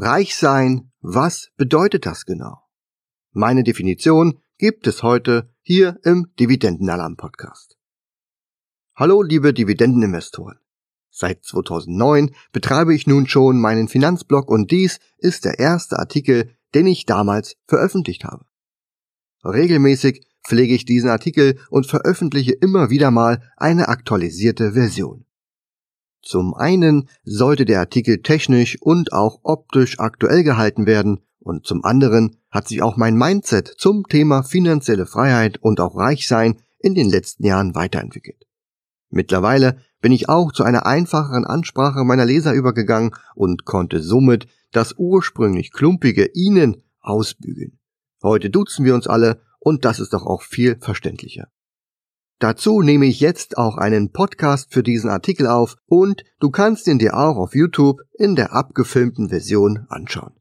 Reich sein, was bedeutet das genau? Meine Definition gibt es heute hier im Dividendenalarm Podcast. Hallo liebe Dividendeninvestoren. Seit 2009 betreibe ich nun schon meinen Finanzblog und dies ist der erste Artikel, den ich damals veröffentlicht habe. Regelmäßig pflege ich diesen Artikel und veröffentliche immer wieder mal eine aktualisierte Version. Zum einen sollte der Artikel technisch und auch optisch aktuell gehalten werden und zum anderen hat sich auch mein Mindset zum Thema finanzielle Freiheit und auch Reichsein in den letzten Jahren weiterentwickelt. Mittlerweile bin ich auch zu einer einfacheren Ansprache meiner Leser übergegangen und konnte somit das ursprünglich klumpige Ihnen ausbügeln. Heute duzen wir uns alle und das ist doch auch viel verständlicher. Dazu nehme ich jetzt auch einen Podcast für diesen Artikel auf und du kannst ihn dir auch auf YouTube in der abgefilmten Version anschauen.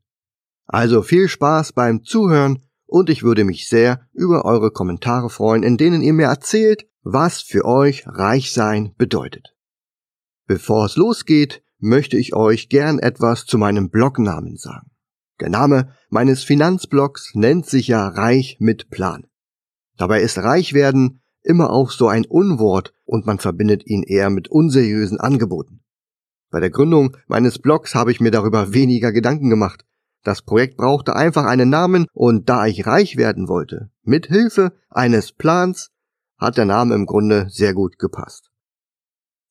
Also viel Spaß beim Zuhören und ich würde mich sehr über eure Kommentare freuen, in denen ihr mir erzählt, was für euch reich sein bedeutet. Bevor es losgeht, möchte ich euch gern etwas zu meinem Blognamen sagen. Der Name meines Finanzblogs nennt sich ja Reich mit Plan. Dabei ist reich werden immer auch so ein Unwort und man verbindet ihn eher mit unseriösen Angeboten. Bei der Gründung meines Blogs habe ich mir darüber weniger Gedanken gemacht. Das Projekt brauchte einfach einen Namen und da ich reich werden wollte, mit Hilfe eines Plans, hat der Name im Grunde sehr gut gepasst.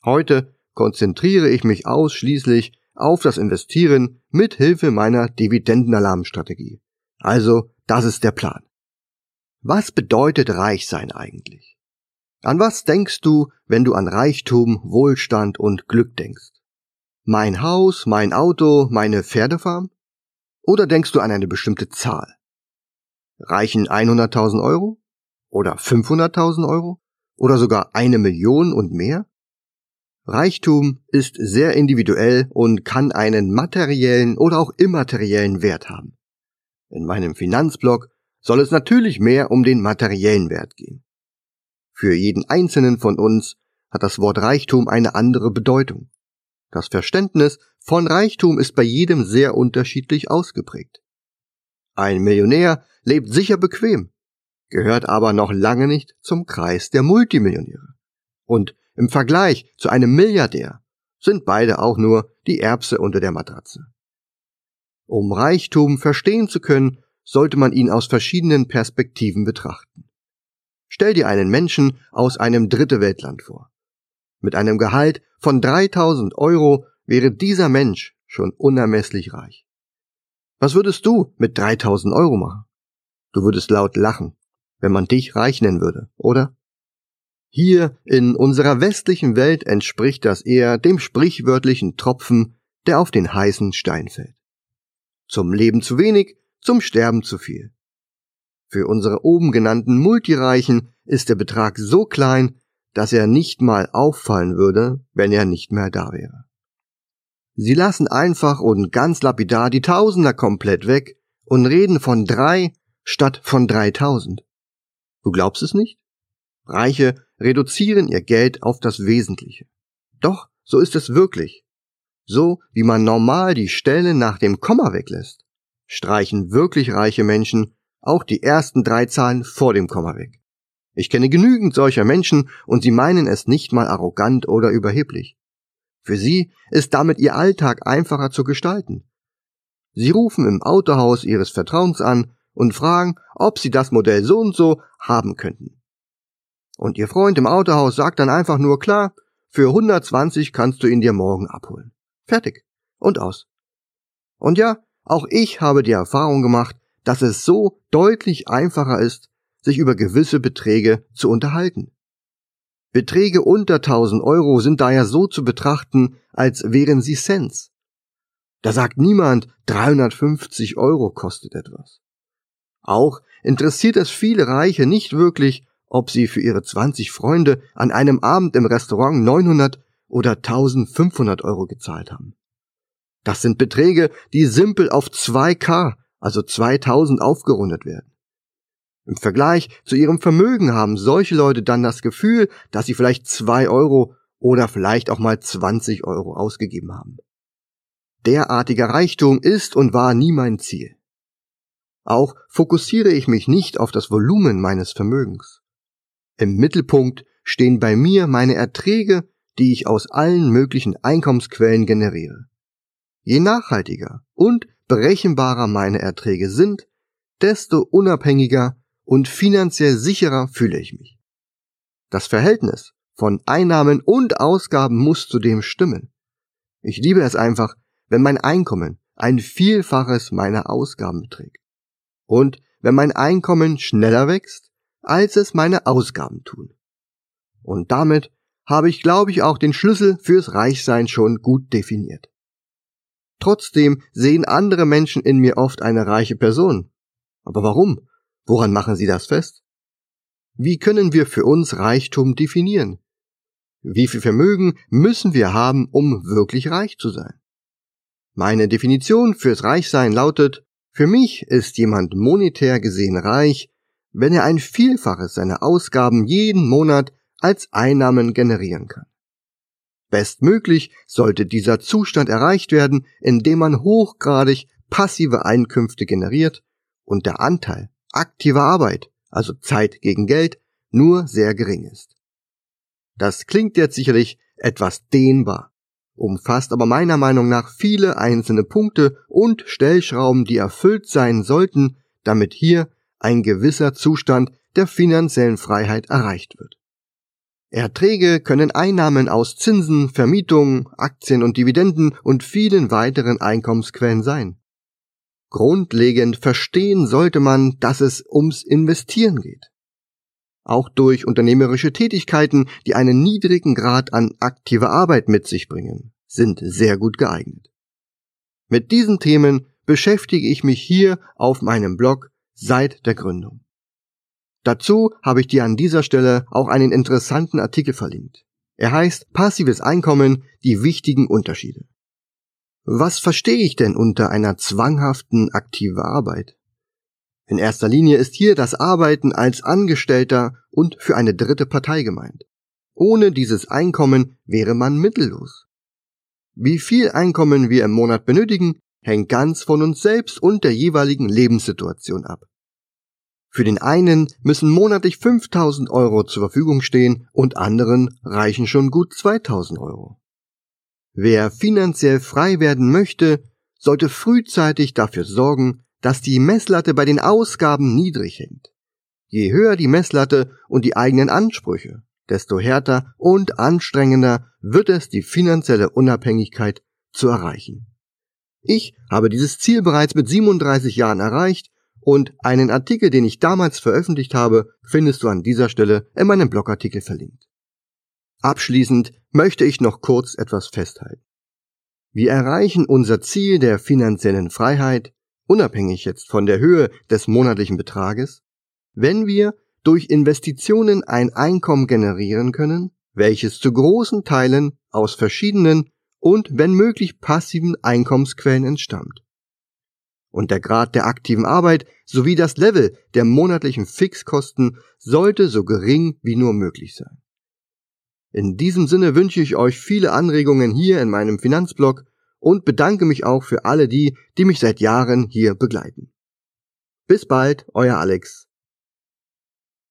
Heute konzentriere ich mich ausschließlich auf das Investieren mit Hilfe meiner Dividendenalarmstrategie. Also, das ist der Plan. Was bedeutet reich sein eigentlich? An was denkst du, wenn du an Reichtum, Wohlstand und Glück denkst? Mein Haus, mein Auto, meine Pferdefarm? Oder denkst du an eine bestimmte Zahl? Reichen 100.000 Euro? Oder 500.000 Euro? Oder sogar eine Million und mehr? Reichtum ist sehr individuell und kann einen materiellen oder auch immateriellen Wert haben. In meinem Finanzblog soll es natürlich mehr um den materiellen Wert gehen. Für jeden einzelnen von uns hat das Wort Reichtum eine andere Bedeutung. Das Verständnis von Reichtum ist bei jedem sehr unterschiedlich ausgeprägt. Ein Millionär lebt sicher bequem, gehört aber noch lange nicht zum Kreis der Multimillionäre. Und im Vergleich zu einem Milliardär sind beide auch nur die Erbse unter der Matratze. Um Reichtum verstehen zu können, sollte man ihn aus verschiedenen Perspektiven betrachten. Stell dir einen Menschen aus einem dritte Weltland vor. Mit einem Gehalt von 3000 Euro wäre dieser Mensch schon unermesslich reich. Was würdest du mit 3000 Euro machen? Du würdest laut lachen, wenn man dich reich nennen würde, oder? Hier in unserer westlichen Welt entspricht das eher dem sprichwörtlichen Tropfen, der auf den heißen Stein fällt. Zum Leben zu wenig, zum Sterben zu viel. Für unsere oben genannten Multireichen ist der Betrag so klein, dass er nicht mal auffallen würde, wenn er nicht mehr da wäre. Sie lassen einfach und ganz lapidar die Tausender komplett weg und reden von drei statt von dreitausend. Du glaubst es nicht? Reiche reduzieren ihr Geld auf das Wesentliche. Doch, so ist es wirklich. So wie man normal die Stelle nach dem Komma weglässt, streichen wirklich reiche Menschen auch die ersten drei Zahlen vor dem Komma weg. Ich kenne genügend solcher Menschen und sie meinen es nicht mal arrogant oder überheblich. Für sie ist damit ihr Alltag einfacher zu gestalten. Sie rufen im Autohaus ihres Vertrauens an und fragen, ob sie das Modell so und so haben könnten. Und ihr Freund im Autohaus sagt dann einfach nur klar, für 120 kannst du ihn dir morgen abholen. Fertig. Und aus. Und ja, auch ich habe die Erfahrung gemacht, dass es so deutlich einfacher ist, sich über gewisse Beträge zu unterhalten. Beträge unter 1000 Euro sind daher so zu betrachten, als wären sie Cents. Da sagt niemand, 350 Euro kostet etwas. Auch interessiert es viele Reiche nicht wirklich, ob sie für ihre 20 Freunde an einem Abend im Restaurant 900 oder 1500 Euro gezahlt haben. Das sind Beträge, die simpel auf 2K also 2000 aufgerundet werden. Im Vergleich zu ihrem Vermögen haben solche Leute dann das Gefühl, dass sie vielleicht zwei Euro oder vielleicht auch mal 20 Euro ausgegeben haben. Derartiger Reichtum ist und war nie mein Ziel. Auch fokussiere ich mich nicht auf das Volumen meines Vermögens. Im Mittelpunkt stehen bei mir meine Erträge, die ich aus allen möglichen Einkommensquellen generiere. Je nachhaltiger und berechenbarer meine Erträge sind, desto unabhängiger und finanziell sicherer fühle ich mich. Das Verhältnis von Einnahmen und Ausgaben muss zudem stimmen. Ich liebe es einfach, wenn mein Einkommen ein Vielfaches meiner Ausgaben beträgt. Und wenn mein Einkommen schneller wächst, als es meine Ausgaben tun. Und damit habe ich, glaube ich, auch den Schlüssel fürs Reichsein schon gut definiert. Trotzdem sehen andere Menschen in mir oft eine reiche Person. Aber warum? Woran machen sie das fest? Wie können wir für uns Reichtum definieren? Wie viel Vermögen müssen wir haben, um wirklich reich zu sein? Meine Definition fürs Reichsein lautet, für mich ist jemand monetär gesehen reich, wenn er ein Vielfaches seiner Ausgaben jeden Monat als Einnahmen generieren kann. Bestmöglich sollte dieser Zustand erreicht werden, indem man hochgradig passive Einkünfte generiert und der Anteil aktiver Arbeit, also Zeit gegen Geld, nur sehr gering ist. Das klingt jetzt sicherlich etwas dehnbar, umfasst aber meiner Meinung nach viele einzelne Punkte und Stellschrauben, die erfüllt sein sollten, damit hier ein gewisser Zustand der finanziellen Freiheit erreicht wird. Erträge können Einnahmen aus Zinsen, Vermietungen, Aktien und Dividenden und vielen weiteren Einkommensquellen sein. Grundlegend verstehen sollte man, dass es ums Investieren geht. Auch durch unternehmerische Tätigkeiten, die einen niedrigen Grad an aktiver Arbeit mit sich bringen, sind sehr gut geeignet. Mit diesen Themen beschäftige ich mich hier auf meinem Blog seit der Gründung. Dazu habe ich dir an dieser Stelle auch einen interessanten Artikel verlinkt. Er heißt Passives Einkommen, die wichtigen Unterschiede. Was verstehe ich denn unter einer zwanghaften aktive Arbeit? In erster Linie ist hier das Arbeiten als Angestellter und für eine dritte Partei gemeint. Ohne dieses Einkommen wäre man mittellos. Wie viel Einkommen wir im Monat benötigen, hängt ganz von uns selbst und der jeweiligen Lebenssituation ab. Für den einen müssen monatlich 5000 Euro zur Verfügung stehen und anderen reichen schon gut 2000 Euro. Wer finanziell frei werden möchte, sollte frühzeitig dafür sorgen, dass die Messlatte bei den Ausgaben niedrig hängt. Je höher die Messlatte und die eigenen Ansprüche, desto härter und anstrengender wird es, die finanzielle Unabhängigkeit zu erreichen. Ich habe dieses Ziel bereits mit 37 Jahren erreicht und einen Artikel, den ich damals veröffentlicht habe, findest du an dieser Stelle in meinem Blogartikel verlinkt. Abschließend möchte ich noch kurz etwas festhalten. Wir erreichen unser Ziel der finanziellen Freiheit, unabhängig jetzt von der Höhe des monatlichen Betrages, wenn wir durch Investitionen ein Einkommen generieren können, welches zu großen Teilen aus verschiedenen und wenn möglich passiven Einkommensquellen entstammt und der Grad der aktiven Arbeit sowie das Level der monatlichen Fixkosten sollte so gering wie nur möglich sein. In diesem Sinne wünsche ich euch viele Anregungen hier in meinem Finanzblog und bedanke mich auch für alle die, die mich seit Jahren hier begleiten. Bis bald, euer Alex.